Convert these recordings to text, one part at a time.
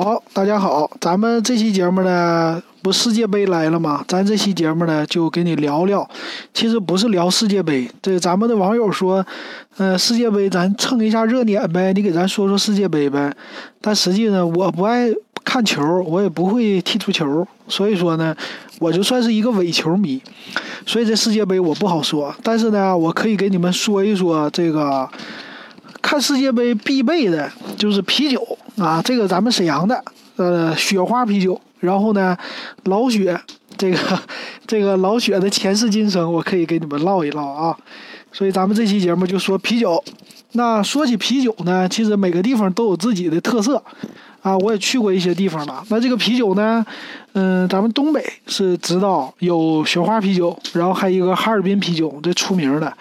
好，大家好，咱们这期节目呢，不世界杯来了吗？咱这期节目呢，就给你聊聊。其实不是聊世界杯，这咱们的网友说，呃，世界杯咱蹭一下热点呗，你给咱说说世界杯呗。但实际呢，我不爱看球，我也不会踢足球，所以说呢，我就算是一个伪球迷。所以这世界杯我不好说，但是呢，我可以给你们说一说这个看世界杯必备的就是啤酒。啊，这个咱们沈阳的，呃，雪花啤酒，然后呢，老雪，这个这个老雪的前世今生，我可以给你们唠一唠啊。所以咱们这期节目就说啤酒。那说起啤酒呢，其实每个地方都有自己的特色啊。我也去过一些地方了。那这个啤酒呢，嗯，咱们东北是知道有雪花啤酒，然后还有一个哈尔滨啤酒，这出名的。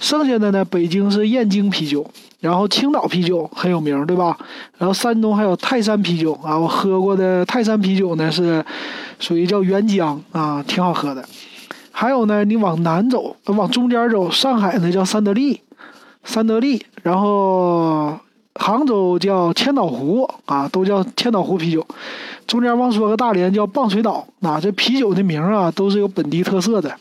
剩下的呢，北京是燕京啤酒。然后青岛啤酒很有名，对吧？然后山东还有泰山啤酒啊，我喝过的泰山啤酒呢是属于叫原浆啊，挺好喝的。还有呢，你往南走，往中间走，上海呢叫三得利，三得利。然后杭州叫千岛湖啊，都叫千岛湖啤酒。中间忘说个大连叫棒槌岛啊，这啤酒的名啊都是有本地特色的。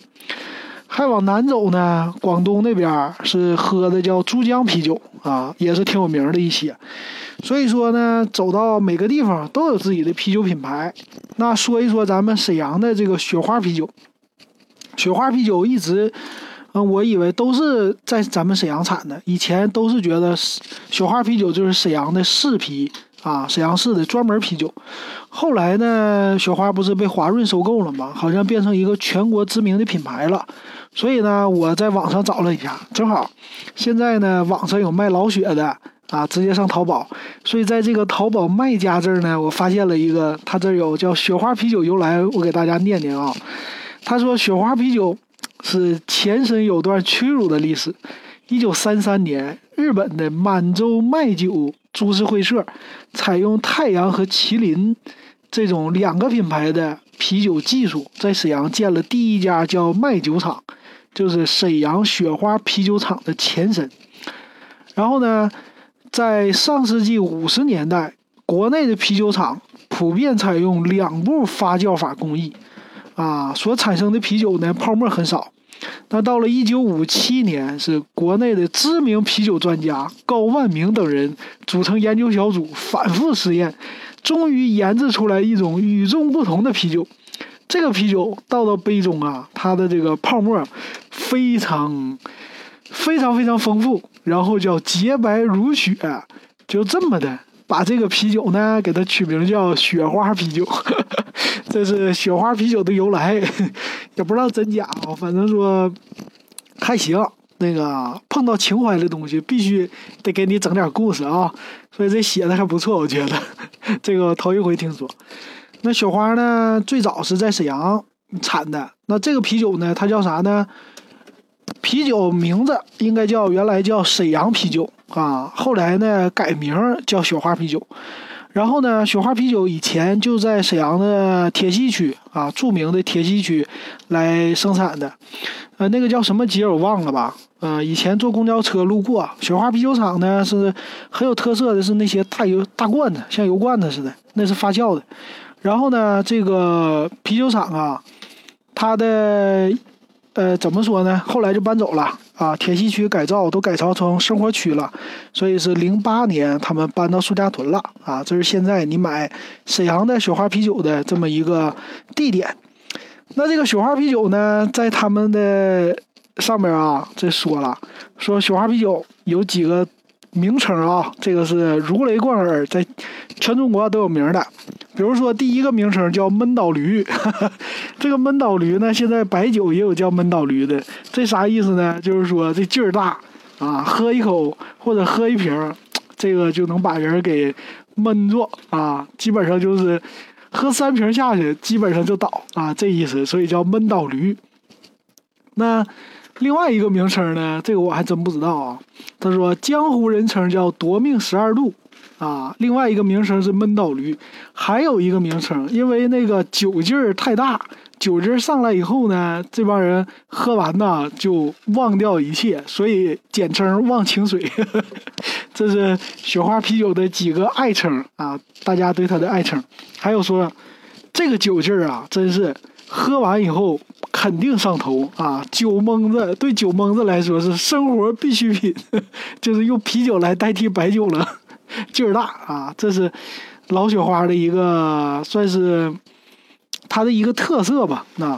还往南走呢，广东那边是喝的叫珠江啤酒啊，也是挺有名的一些。所以说呢，走到每个地方都有自己的啤酒品牌。那说一说咱们沈阳的这个雪花啤酒，雪花啤酒一直，嗯，我以为都是在咱们沈阳产的，以前都是觉得雪花啤酒就是沈阳的市啤啊，沈阳市的专门啤酒。后来呢，雪花不是被华润收购了吗？好像变成一个全国知名的品牌了。所以呢，我在网上找了一下，正好现在呢，网上有卖老雪的啊，直接上淘宝。所以在这个淘宝卖家这儿呢，我发现了一个，他这有叫雪花啤酒由来，我给大家念念啊。他说，雪花啤酒是前身有段屈辱的历史。一九三三年，日本的满洲麦酒株式会社采用太阳和麒麟这种两个品牌的啤酒技术，在沈阳建了第一家叫麦酒厂。就是沈阳雪花啤酒厂的前身，然后呢，在上世纪五十年代，国内的啤酒厂普遍采用两步发酵法工艺，啊，所产生的啤酒呢泡沫很少。那到了一九五七年，是国内的知名啤酒专家高万明等人组成研究小组，反复实验，终于研制出来一种与众不同的啤酒。这个啤酒倒到杯中啊，它的这个泡沫非常非常非常丰富，然后叫洁白如雪，就这么的把这个啤酒呢给它取名叫雪花啤酒，这是雪花啤酒的由来，也不知道真假啊，反正说还行。那个碰到情怀的东西，必须得给你整点故事啊，所以这写的还不错，我觉得 这个头一回听说。那雪花呢？最早是在沈阳产的。那这个啤酒呢？它叫啥呢？啤酒名字应该叫原来叫沈阳啤酒啊，后来呢改名叫雪花啤酒。然后呢，雪花啤酒以前就在沈阳的铁西区啊，著名的铁西区来生产的。呃，那个叫什么街我忘了吧？呃，以前坐公交车路过雪花啤酒厂呢，是很有特色的，是那些大油大罐子，像油罐子似的，那是发酵的。然后呢，这个啤酒厂啊，它的呃怎么说呢？后来就搬走了啊，铁西区改造都改造成生活区了，所以是零八年他们搬到苏家屯了啊。这是现在你买沈阳的雪花啤酒的这么一个地点。那这个雪花啤酒呢，在他们的上面啊，这说了说雪花啤酒有几个名称啊，这个是如雷贯耳，在全中国都有名的。比如说，第一个名称叫闷倒驴，这个闷倒驴呢，现在白酒也有叫闷倒驴的，这啥意思呢？就是说这劲儿大啊，喝一口或者喝一瓶，这个就能把人给闷住啊，基本上就是喝三瓶下去，基本上就倒啊，这意思，所以叫闷倒驴。那另外一个名称呢，这个我还真不知道啊。他说江湖人称叫夺命十二度。啊，另外一个名称是闷倒驴，还有一个名称，因为那个酒劲儿太大，酒劲儿上来以后呢，这帮人喝完呢就忘掉一切，所以简称忘情水。这是雪花啤酒的几个爱称啊，大家对它的爱称。还有说，这个酒劲儿啊，真是喝完以后肯定上头啊！酒蒙子对酒蒙子来说是生活必需品，就是用啤酒来代替白酒了，劲儿大啊！这是老雪花的一个算是。它的一个特色吧，那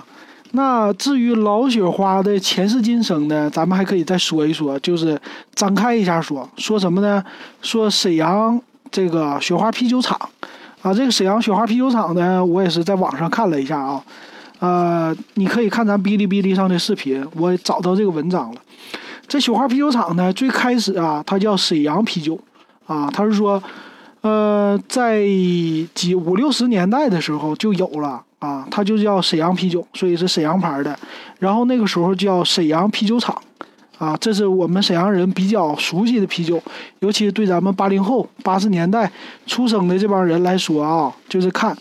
那至于老雪花的前世今生呢，咱们还可以再说一说，就是展开一下说，说什么呢？说沈阳这个雪花啤酒厂啊，这个沈阳雪花啤酒厂呢，我也是在网上看了一下啊，呃，你可以看咱哔哩哔哩上的视频，我找到这个文章了。这雪花啤酒厂呢，最开始啊，它叫沈阳啤酒啊，它是说，呃，在几五六十年代的时候就有了。啊，它就叫沈阳啤酒，所以是沈阳牌的。然后那个时候叫沈阳啤酒厂，啊，这是我们沈阳人比较熟悉的啤酒，尤其对咱们八零后、八十年代出生的这帮人来说啊，就是看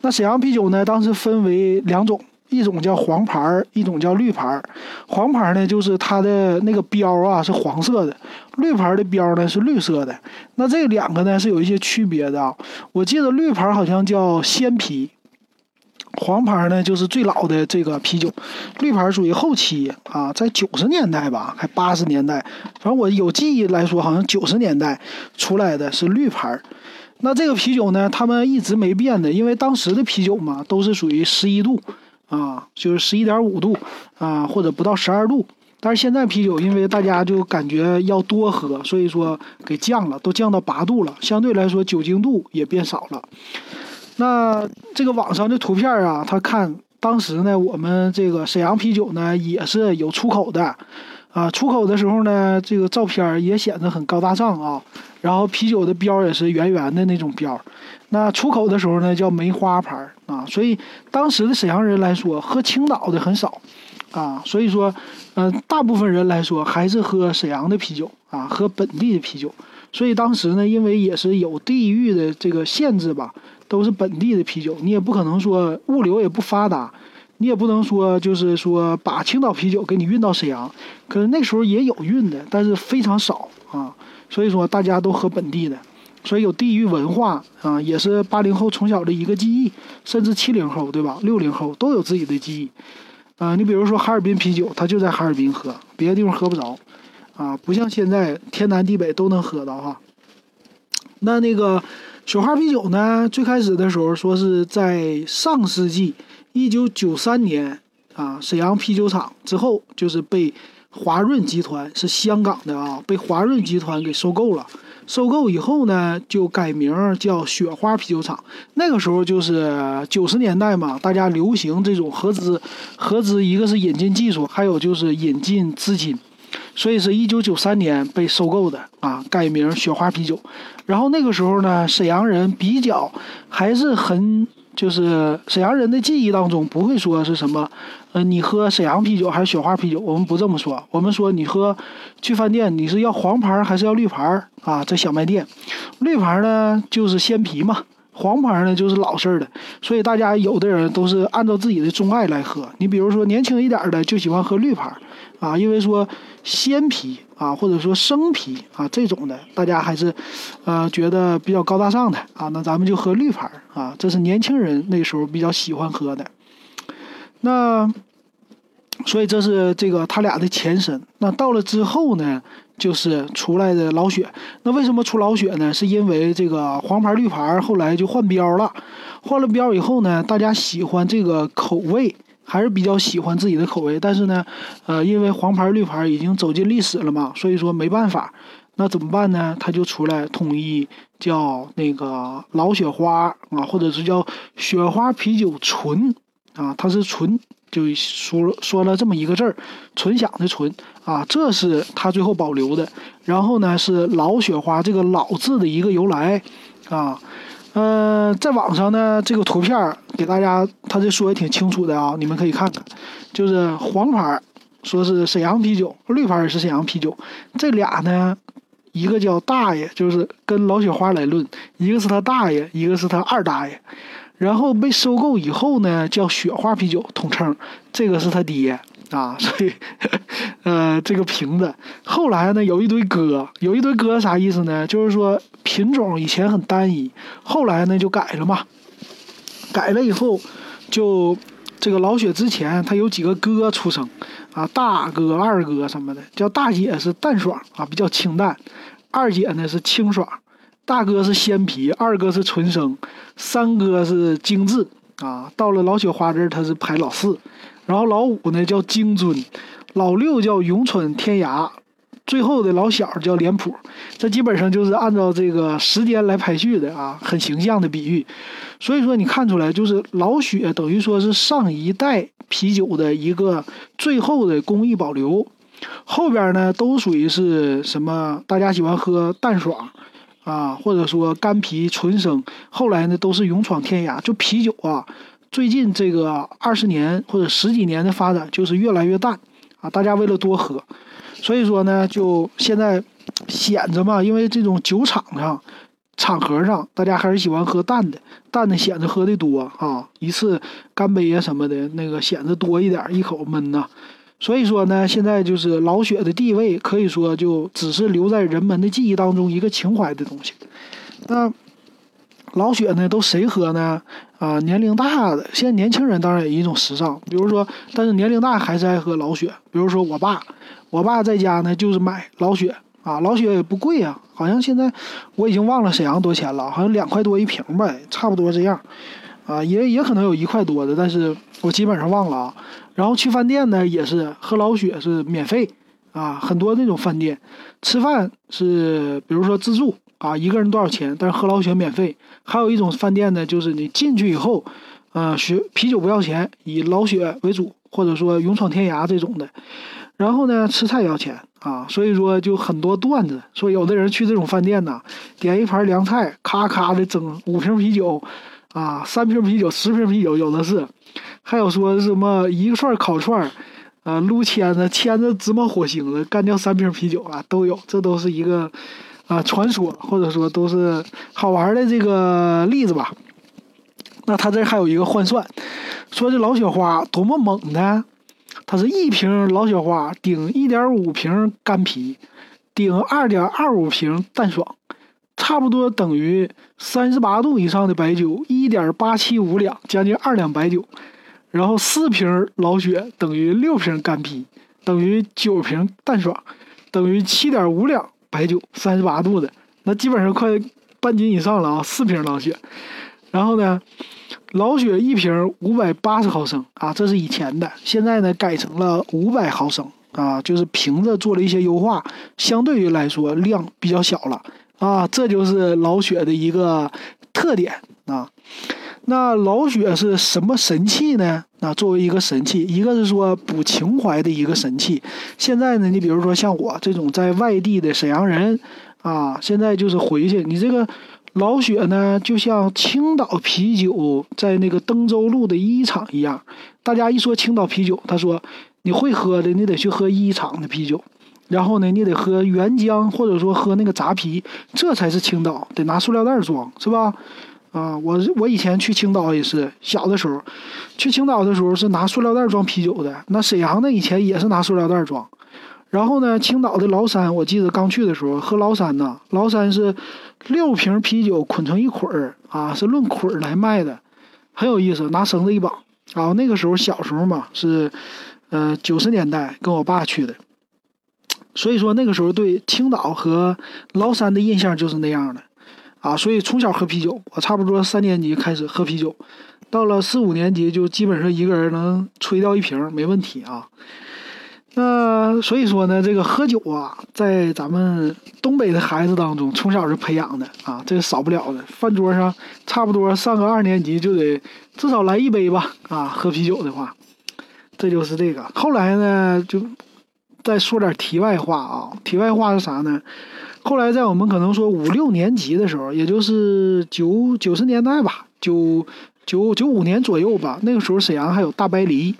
那沈阳啤酒呢，当时分为两种，一种叫黄牌儿，一种叫绿牌儿。黄牌呢，就是它的那个标啊是黄色的，绿牌的标呢是绿色的。那这两个呢是有一些区别的啊。我记得绿牌好像叫鲜啤。黄牌呢，就是最老的这个啤酒，绿牌属于后期啊，在九十年代吧，还八十年代，反正我有记忆来说，好像九十年代出来的是绿牌。那这个啤酒呢，他们一直没变的，因为当时的啤酒嘛，都是属于十一度啊，就是十一点五度啊，或者不到十二度。但是现在啤酒，因为大家就感觉要多喝，所以说给降了，都降到八度了，相对来说酒精度也变少了。那这个网上的图片啊，他看当时呢，我们这个沈阳啤酒呢也是有出口的，啊，出口的时候呢，这个照片也显得很高大上啊，然后啤酒的标也是圆圆的那种标，那出口的时候呢叫梅花牌啊，所以当时的沈阳人来说，喝青岛的很少，啊，所以说，嗯，大部分人来说还是喝沈阳的啤酒啊，喝本地的啤酒，所以当时呢，因为也是有地域的这个限制吧。都是本地的啤酒，你也不可能说物流也不发达，你也不能说就是说把青岛啤酒给你运到沈阳，可是那时候也有运的，但是非常少啊。所以说大家都喝本地的，所以有地域文化啊，也是八零后从小的一个记忆，甚至七零后对吧？六零后都有自己的记忆啊。你比如说哈尔滨啤酒，它就在哈尔滨喝，别的地方喝不着啊，不像现在天南地北都能喝到哈。那那个。雪花啤酒呢，最开始的时候说是在上世纪一九九三年啊，沈阳啤酒厂之后就是被华润集团是香港的啊，被华润集团给收购了。收购以后呢，就改名叫雪花啤酒厂。那个时候就是九十年代嘛，大家流行这种合资，合资一个是引进技术，还有就是引进资金。所以是一九九三年被收购的啊，改名雪花啤酒。然后那个时候呢，沈阳人比较还是很，就是沈阳人的记忆当中不会说是什么，呃，你喝沈阳啤酒还是雪花啤酒，我们不这么说。我们说你喝去饭店，你是要黄牌还是要绿牌啊？在小卖店，绿牌呢就是鲜啤嘛，黄牌呢就是老式的。所以大家有的人都是按照自己的钟爱来喝。你比如说年轻一点的就喜欢喝绿牌。啊，因为说鲜啤啊，或者说生啤啊这种的，大家还是呃觉得比较高大上的啊，那咱们就喝绿牌啊，这是年轻人那时候比较喜欢喝的。那所以这是这个他俩的前身。那到了之后呢，就是出来的老雪。那为什么出老雪呢？是因为这个黄牌绿牌后来就换标了，换了标以后呢，大家喜欢这个口味。还是比较喜欢自己的口味，但是呢，呃，因为黄牌绿牌已经走进历史了嘛，所以说没办法，那怎么办呢？他就出来统一叫那个老雪花啊，或者是叫雪花啤酒纯啊，它是纯，就说说了这么一个字儿，纯享的纯啊，这是他最后保留的。然后呢，是老雪花这个老字的一个由来啊。嗯，在网上呢，这个图片给大家，他这说也挺清楚的啊，你们可以看看，就是黄牌说是沈阳啤酒，绿牌也是沈阳啤酒，这俩呢，一个叫大爷，就是跟老雪花来论，一个是他大爷，一个是他二大爷，然后被收购以后呢，叫雪花啤酒，统称，这个是他爹啊，所以，呃，这个瓶子后来呢有一堆哥，有一堆哥啥意思呢？就是说品种以前很单一，后来呢就改了嘛，改了以后就这个老雪之前他有几个哥出生啊，大哥、二哥什么的，叫大姐是淡爽啊，比较清淡，二姐呢是清爽。大哥是鲜皮，二哥是纯生，三哥是精致啊。到了老雪花这儿，他是排老四，然后老五呢叫精尊，老六叫永春天涯，最后的老小叫脸谱。这基本上就是按照这个时间来排序的啊，很形象的比喻。所以说你看出来，就是老雪等于说是上一代啤酒的一个最后的工艺保留，后边呢都属于是什么？大家喜欢喝淡爽。啊，或者说干啤纯生，后来呢都是勇闯天涯。就啤酒啊，最近这个二十年或者十几年的发展就是越来越淡啊，大家为了多喝，所以说呢就现在显着嘛，因为这种酒场上场合上，大家还是喜欢喝淡的，淡的显着喝的多啊，一次干杯啊什么的，那个显得多一点，一口闷呐。所以说呢，现在就是老雪的地位，可以说就只是留在人们的记忆当中一个情怀的东西。那老雪呢，都谁喝呢？啊，年龄大的，现在年轻人当然也一种时尚。比如说，但是年龄大还是爱喝老雪。比如说我爸，我爸在家呢就是买老雪啊，老雪也不贵啊，好像现在我已经忘了沈阳多钱了，好像两块多一瓶呗，差不多这样。啊，也也可能有一块多的，但是我基本上忘了啊。然后去饭店呢，也是喝老雪是免费啊，很多那种饭店吃饭是，比如说自助啊，一个人多少钱，但是喝老雪免费。还有一种饭店呢，就是你进去以后，呃，雪啤酒不要钱，以老雪为主，或者说勇闯天涯这种的。然后呢，吃菜要钱啊，所以说就很多段子，说有的人去这种饭店呢，点一盘凉菜，咔咔的整五瓶啤酒，啊，三瓶啤酒，十瓶啤酒，有的是。还有说什么一个串烤串，啊，撸签子，签子直冒火星子，干掉三瓶啤酒啊，都有，这都是一个啊传说，或者说都是好玩的这个例子吧。那他这还有一个换算，说这老雪花多么猛呢？它是一瓶老雪花顶一点五瓶干啤，顶二点二五瓶淡爽，差不多等于三十八度以上的白酒一点八七五两，将近二两白酒。然后四瓶老雪等于六瓶干啤，等于九瓶淡爽，等于七点五两白酒，三十八度的，那基本上快半斤以上了啊！四瓶老雪，然后呢，老雪一瓶五百八十毫升啊，这是以前的，现在呢改成了五百毫升啊，就是瓶子做了一些优化，相对于来说量比较小了啊，这就是老雪的一个特点啊。那老雪是什么神器呢？那作为一个神器，一个是说补情怀的一个神器。现在呢，你比如说像我这种在外地的沈阳人，啊，现在就是回去，你这个老雪呢，就像青岛啤酒在那个登州路的一厂一样。大家一说青岛啤酒，他说你会喝的，你得去喝一厂的啤酒，然后呢，你得喝原浆或者说喝那个扎啤，这才是青岛，得拿塑料袋装，是吧？啊，我我以前去青岛也是小的时候，去青岛的时候是拿塑料袋装啤酒的。那沈阳呢，以前也是拿塑料袋装。然后呢，青岛的崂山，我记得刚去的时候喝崂山呢，崂山是六瓶啤酒捆成一捆儿啊，是论捆儿来卖的，很有意思，拿绳子一绑。然啊，那个时候小时候嘛，是呃九十年代跟我爸去的，所以说那个时候对青岛和崂山的印象就是那样的。啊，所以从小喝啤酒，我差不多三年级开始喝啤酒，到了四五年级就基本上一个人能吹掉一瓶没问题啊。那所以说呢，这个喝酒啊，在咱们东北的孩子当中，从小是培养的啊，这是少不了的。饭桌上差不多上个二年级就得至少来一杯吧啊，喝啤酒的话，这就是这个。后来呢，就再说点题外话啊，题外话是啥呢？后来在我们可能说五六年级的时候，也就是九九十年代吧，九九九五年左右吧。那个时候沈阳还有大白梨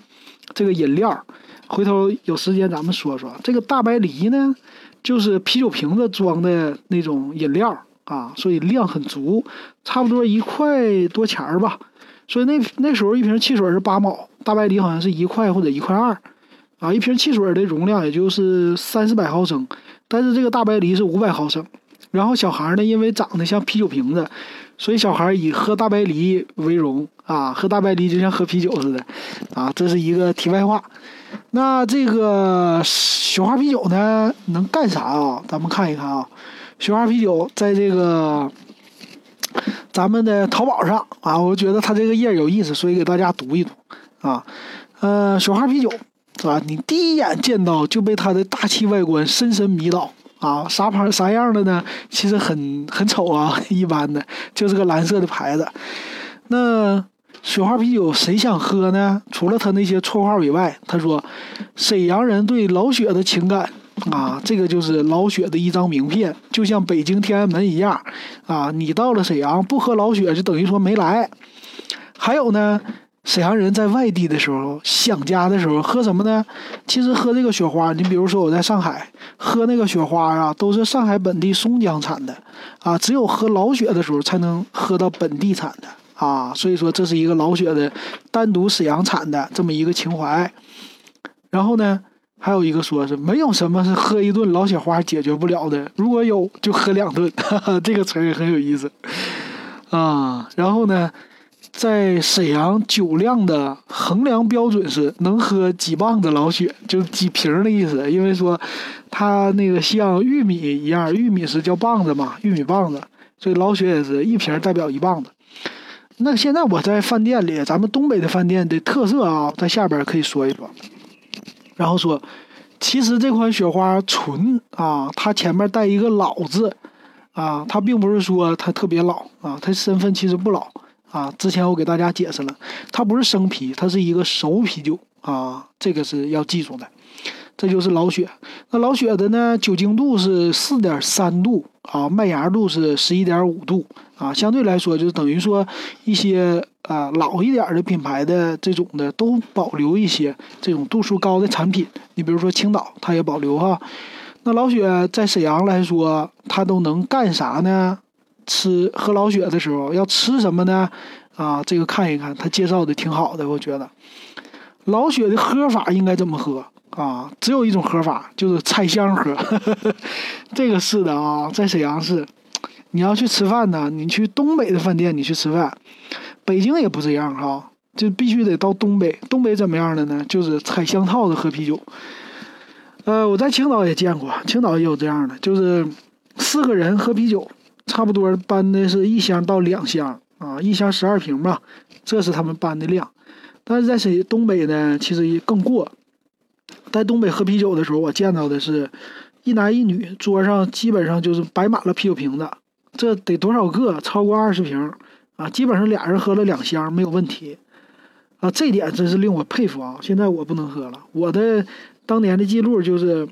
这个饮料，回头有时间咱们说说这个大白梨呢，就是啤酒瓶子装的那种饮料啊，所以量很足，差不多一块多钱儿吧。所以那那时候一瓶汽水是八毛，大白梨好像是一块或者一块二，啊，一瓶汽水的容量也就是三四百毫升，但是这个大白梨是五百毫升。然后小孩呢，因为长得像啤酒瓶子，所以小孩以喝大白梨为荣啊，喝大白梨就像喝啤酒似的，啊，这是一个题外话。那这个雪花啤酒呢，能干啥啊？咱们看一看啊，雪花啤酒在这个。咱们的淘宝上啊，我觉得它这个页有意思，所以给大家读一读啊。呃，雪花啤酒是吧？你第一眼见到就被它的大气外观深深迷倒啊。啥牌啥样的呢？其实很很丑啊，一般的，就是个蓝色的牌子。那雪花啤酒谁想喝呢？除了他那些绰号以外，他说沈阳人对老雪的情感。啊，这个就是老雪的一张名片，就像北京天安门一样。啊，你到了沈阳不喝老雪，就等于说没来。还有呢，沈阳人在外地的时候想家的时候喝什么呢？其实喝这个雪花，你比如说我在上海喝那个雪花啊，都是上海本地松江产的。啊，只有喝老雪的时候才能喝到本地产的。啊，所以说这是一个老雪的单独沈阳产的这么一个情怀。然后呢？还有一个说是没有什么是喝一顿老雪花解决不了的，如果有就喝两顿，这个词儿也很有意思啊。然后呢，在沈阳酒量的衡量标准是能喝几磅的老雪，就几瓶的意思。因为说它那个像玉米一样，玉米是叫棒子嘛，玉米棒子，所以老雪也是一瓶代表一棒子。那现在我在饭店里，咱们东北的饭店的特色啊，在下边可以说一说。然后说，其实这款雪花纯啊，它前面带一个老字，啊，它并不是说它特别老啊，它身份其实不老啊。之前我给大家解释了，它不是生啤，它是一个熟啤酒啊，这个是要记住的。这就是老雪，那老雪的呢，酒精度是四点三度啊，麦芽度是十一点五度啊，相对来说就等于说一些啊老一点的品牌的这种的都保留一些这种度数高的产品，你比如说青岛它也保留哈。那老雪在沈阳来说，它都能干啥呢？吃喝老雪的时候要吃什么呢？啊，这个看一看，他介绍的挺好的，我觉得老雪的喝法应该怎么喝？啊，只有一种喝法，就是拆箱喝。这个是的啊，在沈阳市，你要去吃饭呢，你去东北的饭店，你去吃饭，北京也不这样哈，就必须得到东北。东北怎么样的呢？就是拆箱套子喝啤酒。呃，我在青岛也见过，青岛也有这样的，就是四个人喝啤酒，差不多搬的是一箱到两箱啊，一箱十二瓶吧，这是他们搬的量。但是在谁东北呢，其实也更过。在东北喝啤酒的时候，我见到的是，一男一女，桌上基本上就是摆满了啤酒瓶子，这得多少个？超过二十瓶啊！基本上俩人喝了两箱没有问题，啊，这点真是令我佩服啊！现在我不能喝了，我的当年的记录就是，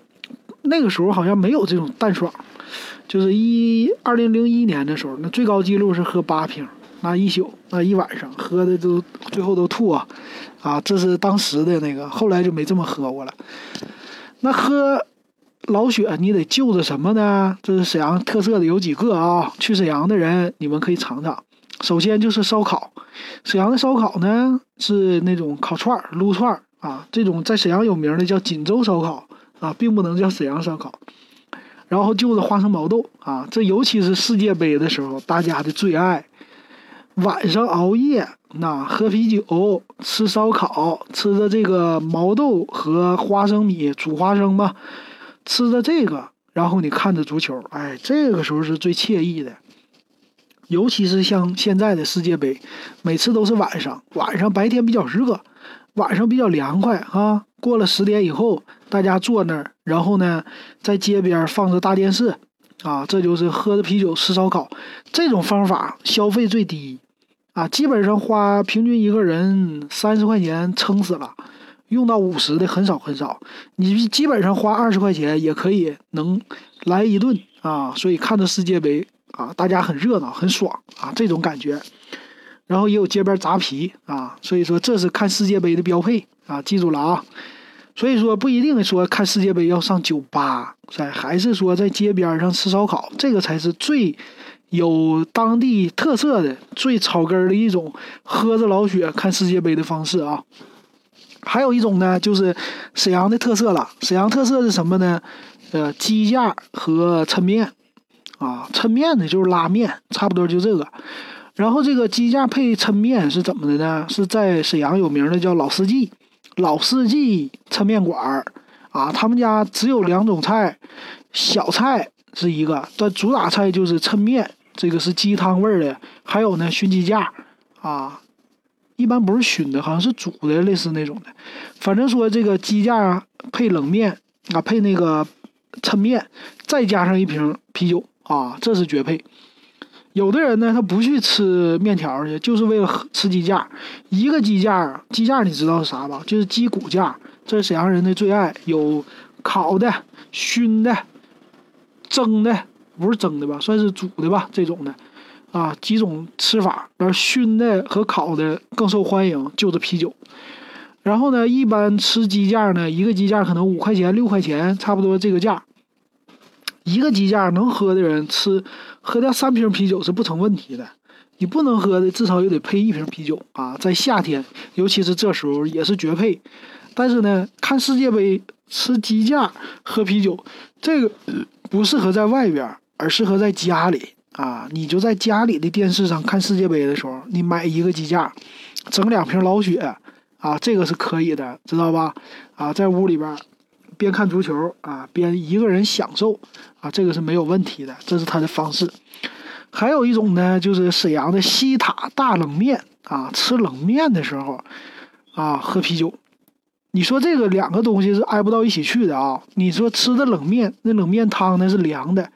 那个时候好像没有这种淡爽，就是一二零零一年的时候，那最高记录是喝八瓶。那一宿，那一晚上喝的都最后都吐啊，啊，这是当时的那个，后来就没这么喝过了。那喝老雪，你得就着什么呢？这是沈阳特色的有几个啊？去沈阳的人，你们可以尝尝。首先就是烧烤，沈阳的烧烤呢是那种烤串儿、撸串儿啊，这种在沈阳有名的叫锦州烧烤啊，并不能叫沈阳烧烤。然后就是花生毛豆啊，这尤其是世界杯的时候，大家的最爱。晚上熬夜，那喝啤酒、吃烧烤，吃的这个毛豆和花生米煮花生吧，吃的这个，然后你看着足球，哎，这个时候是最惬意的。尤其是像现在的世界杯，每次都是晚上，晚上白天比较热，晚上比较凉快啊。过了十点以后，大家坐那儿，然后呢，在街边放着大电视，啊，这就是喝着啤酒吃烧烤，这种方法消费最低。啊，基本上花平均一个人三十块钱撑死了，用到五十的很少很少。你基本上花二十块钱也可以能来一顿啊。所以看着世界杯啊，大家很热闹很爽啊，这种感觉。然后也有街边砸啤啊，所以说这是看世界杯的标配啊，记住了啊。所以说不一定说看世界杯要上酒吧，在还是说在街边上吃烧烤，这个才是最有当地特色的最草根的一种喝着老雪看世界杯的方式啊。还有一种呢，就是沈阳的特色了。沈阳特色是什么呢？呃，鸡架和抻面啊，抻面呢就是拉面，差不多就这个。然后这个鸡架配抻面是怎么的呢？是在沈阳有名的叫老四季，老四季抻面馆儿啊，他们家只有两种菜，小菜是一个，但主打菜就是抻面，这个是鸡汤味儿的。还有呢，熏鸡架啊。一般不是熏的，好像是煮的，类似那种的。反正说这个鸡架配冷面啊，配那个抻面，再加上一瓶啤酒啊，这是绝配。有的人呢，他不去吃面条去，就是为了吃鸡架。一个鸡架，鸡架你知道是啥吧？就是鸡骨架，这是沈阳人的最爱。有烤的、熏的、蒸的，不是蒸的吧？算是煮的吧？这种的。啊，几种吃法，而熏的和烤的更受欢迎，就是啤酒。然后呢，一般吃鸡架呢，一个鸡架可能五块钱、六块钱，差不多这个价。一个鸡架能喝的人吃，喝掉三瓶啤酒是不成问题的。你不能喝的，至少也得配一瓶啤酒啊。在夏天，尤其是这时候也是绝配。但是呢，看世界杯吃鸡架喝啤酒，这个不适合在外边，而适合在家里。啊，你就在家里的电视上看世界杯的时候，你买一个鸡架，整两瓶老雪，啊，这个是可以的，知道吧？啊，在屋里边边看足球啊，边一个人享受，啊，这个是没有问题的，这是他的方式。还有一种呢，就是沈阳的西塔大冷面啊，吃冷面的时候啊，喝啤酒。你说这个两个东西是挨不到一起去的啊？你说吃的冷面，那冷面汤呢是凉的。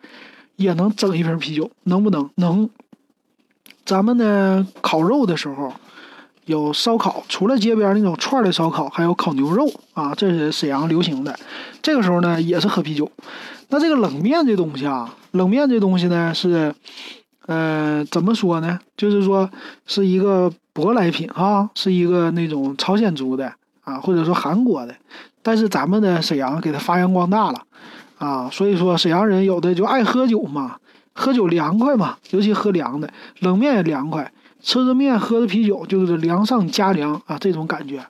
也能整一瓶啤酒，能不能？能。咱们呢，烤肉的时候有烧烤，除了街边那种串的烧烤，还有烤牛肉啊，这是沈阳流行的。这个时候呢，也是喝啤酒。那这个冷面这东西啊，冷面这东西呢是，呃，怎么说呢？就是说是一个舶来品哈，是一个那种朝鲜族的啊，或者说韩国的，但是咱们的沈阳给它发扬光大了。啊，所以说沈阳人有的就爱喝酒嘛，喝酒凉快嘛，尤其喝凉的，冷面也凉快，吃着面喝着啤酒就是凉上加凉啊，这种感觉。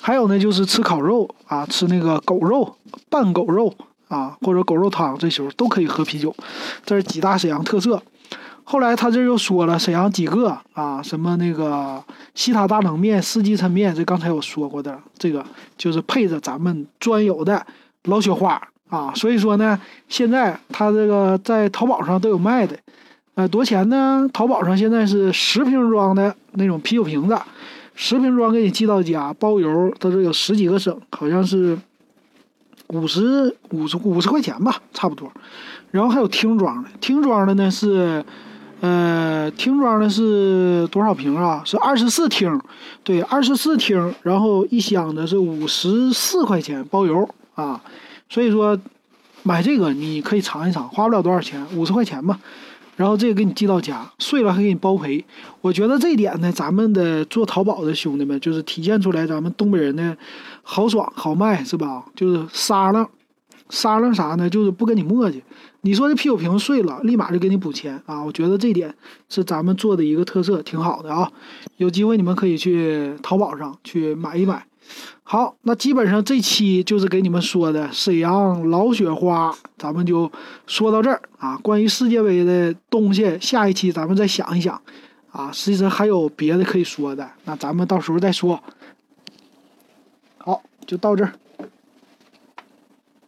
还有呢，就是吃烤肉啊，吃那个狗肉拌狗肉啊，或者狗肉汤，这时候都可以喝啤酒。这是几大沈阳特色。后来他这又说了沈阳几个啊，什么那个西塔大冷面、四季抻面，这刚才我说过的，这个就是配着咱们专有的老雪花。啊，所以说呢，现在他这个在淘宝上都有卖的，呃，多钱呢？淘宝上现在是十瓶装的那种啤酒瓶子，十瓶装给你寄到家，包邮，它这有十几个省，好像是五十五十五十块钱吧，差不多。然后还有听装的，听装的呢是，呃，听装的是多少瓶啊？是二十四听，对，二十四听，然后一箱的是五十四块钱，包邮啊。所以说，买这个你可以尝一尝，花不了多少钱，五十块钱吧。然后这个给你寄到家，碎了还给你包赔。我觉得这一点呢，咱们的做淘宝的兄弟们就是体现出来咱们东北人的豪爽豪迈，是吧？就是撒浪，撒浪啥呢？就是不跟你磨叽。你说这啤酒瓶碎了，立马就给你补钱啊！我觉得这点是咱们做的一个特色，挺好的啊。有机会你们可以去淘宝上去买一买。好，那基本上这期就是给你们说的沈阳老雪花，咱们就说到这儿啊。关于世界杯的东西，下一期咱们再想一想啊。实际上还有别的可以说的，那咱们到时候再说。好，就到这儿。